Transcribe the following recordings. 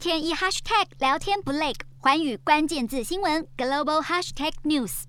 天一 hashtag 聊天不累，环宇关键字新闻 global hashtag news。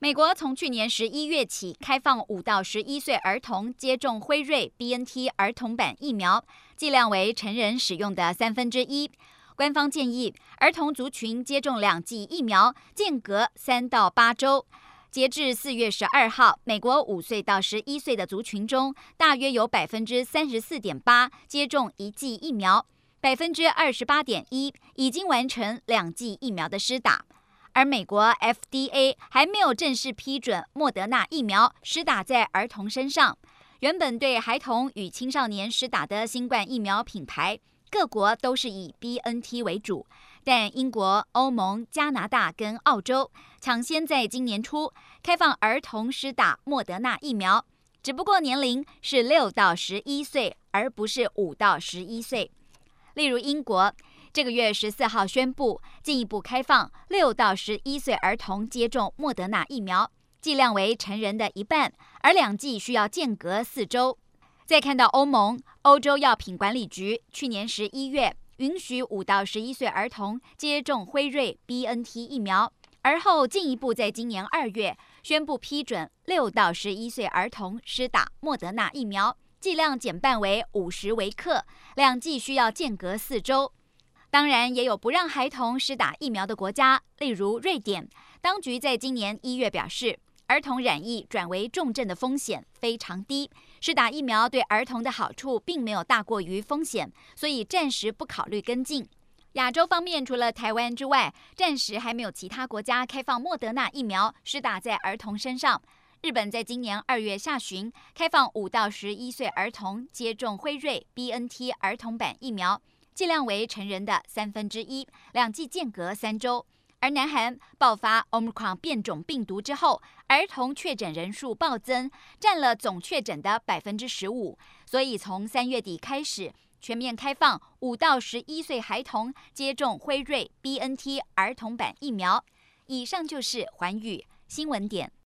美国从去年十一月起开放五到十一岁儿童接种辉瑞 BNT 儿童版疫苗，剂量为成人使用的三分之一。官方建议儿童族群接种两剂疫苗，间隔三到八周。截至四月十二号，美国五岁到十一岁的族群中，大约有百分之三十四点八接种一剂疫苗，百分之二十八点一已经完成两剂疫苗的施打。而美国 FDA 还没有正式批准莫德纳疫苗施打在儿童身上。原本对孩童与青少年施打的新冠疫苗品牌，各国都是以 BNT 为主。但英国、欧盟、加拿大跟澳洲抢先在今年初开放儿童施打莫德纳疫苗，只不过年龄是六到十一岁，而不是五到十一岁。例如英国这个月十四号宣布进一步开放六到十一岁儿童接种莫德纳疫苗，剂量为成人的一半，而两剂需要间隔四周。再看到欧盟，欧洲药品管理局去年十一月。允许五到十一岁儿童接种辉瑞 BNT 疫苗，而后进一步在今年二月宣布批准六到十一岁儿童施打莫德纳疫苗，剂量减半为五十微克，两剂需要间隔四周。当然，也有不让孩童施打疫苗的国家，例如瑞典。当局在今年一月表示，儿童染疫转为重症的风险非常低，施打疫苗对儿童的好处并没有大过于风险，所以暂时不考虑跟进。亚洲方面，除了台湾之外，暂时还没有其他国家开放莫德纳疫苗施打在儿童身上。日本在今年二月下旬开放五到十一岁儿童接种辉瑞 BNT 儿童版疫苗，剂量为成人的三分之一，两剂间隔三周。而南韩爆发 Omicron 变种病毒之后，儿童确诊人数暴增，占了总确诊的百分之十五。所以从三月底开始，全面开放五到十一岁孩童接种辉瑞 BNT 儿童版疫苗。以上就是环宇新闻点。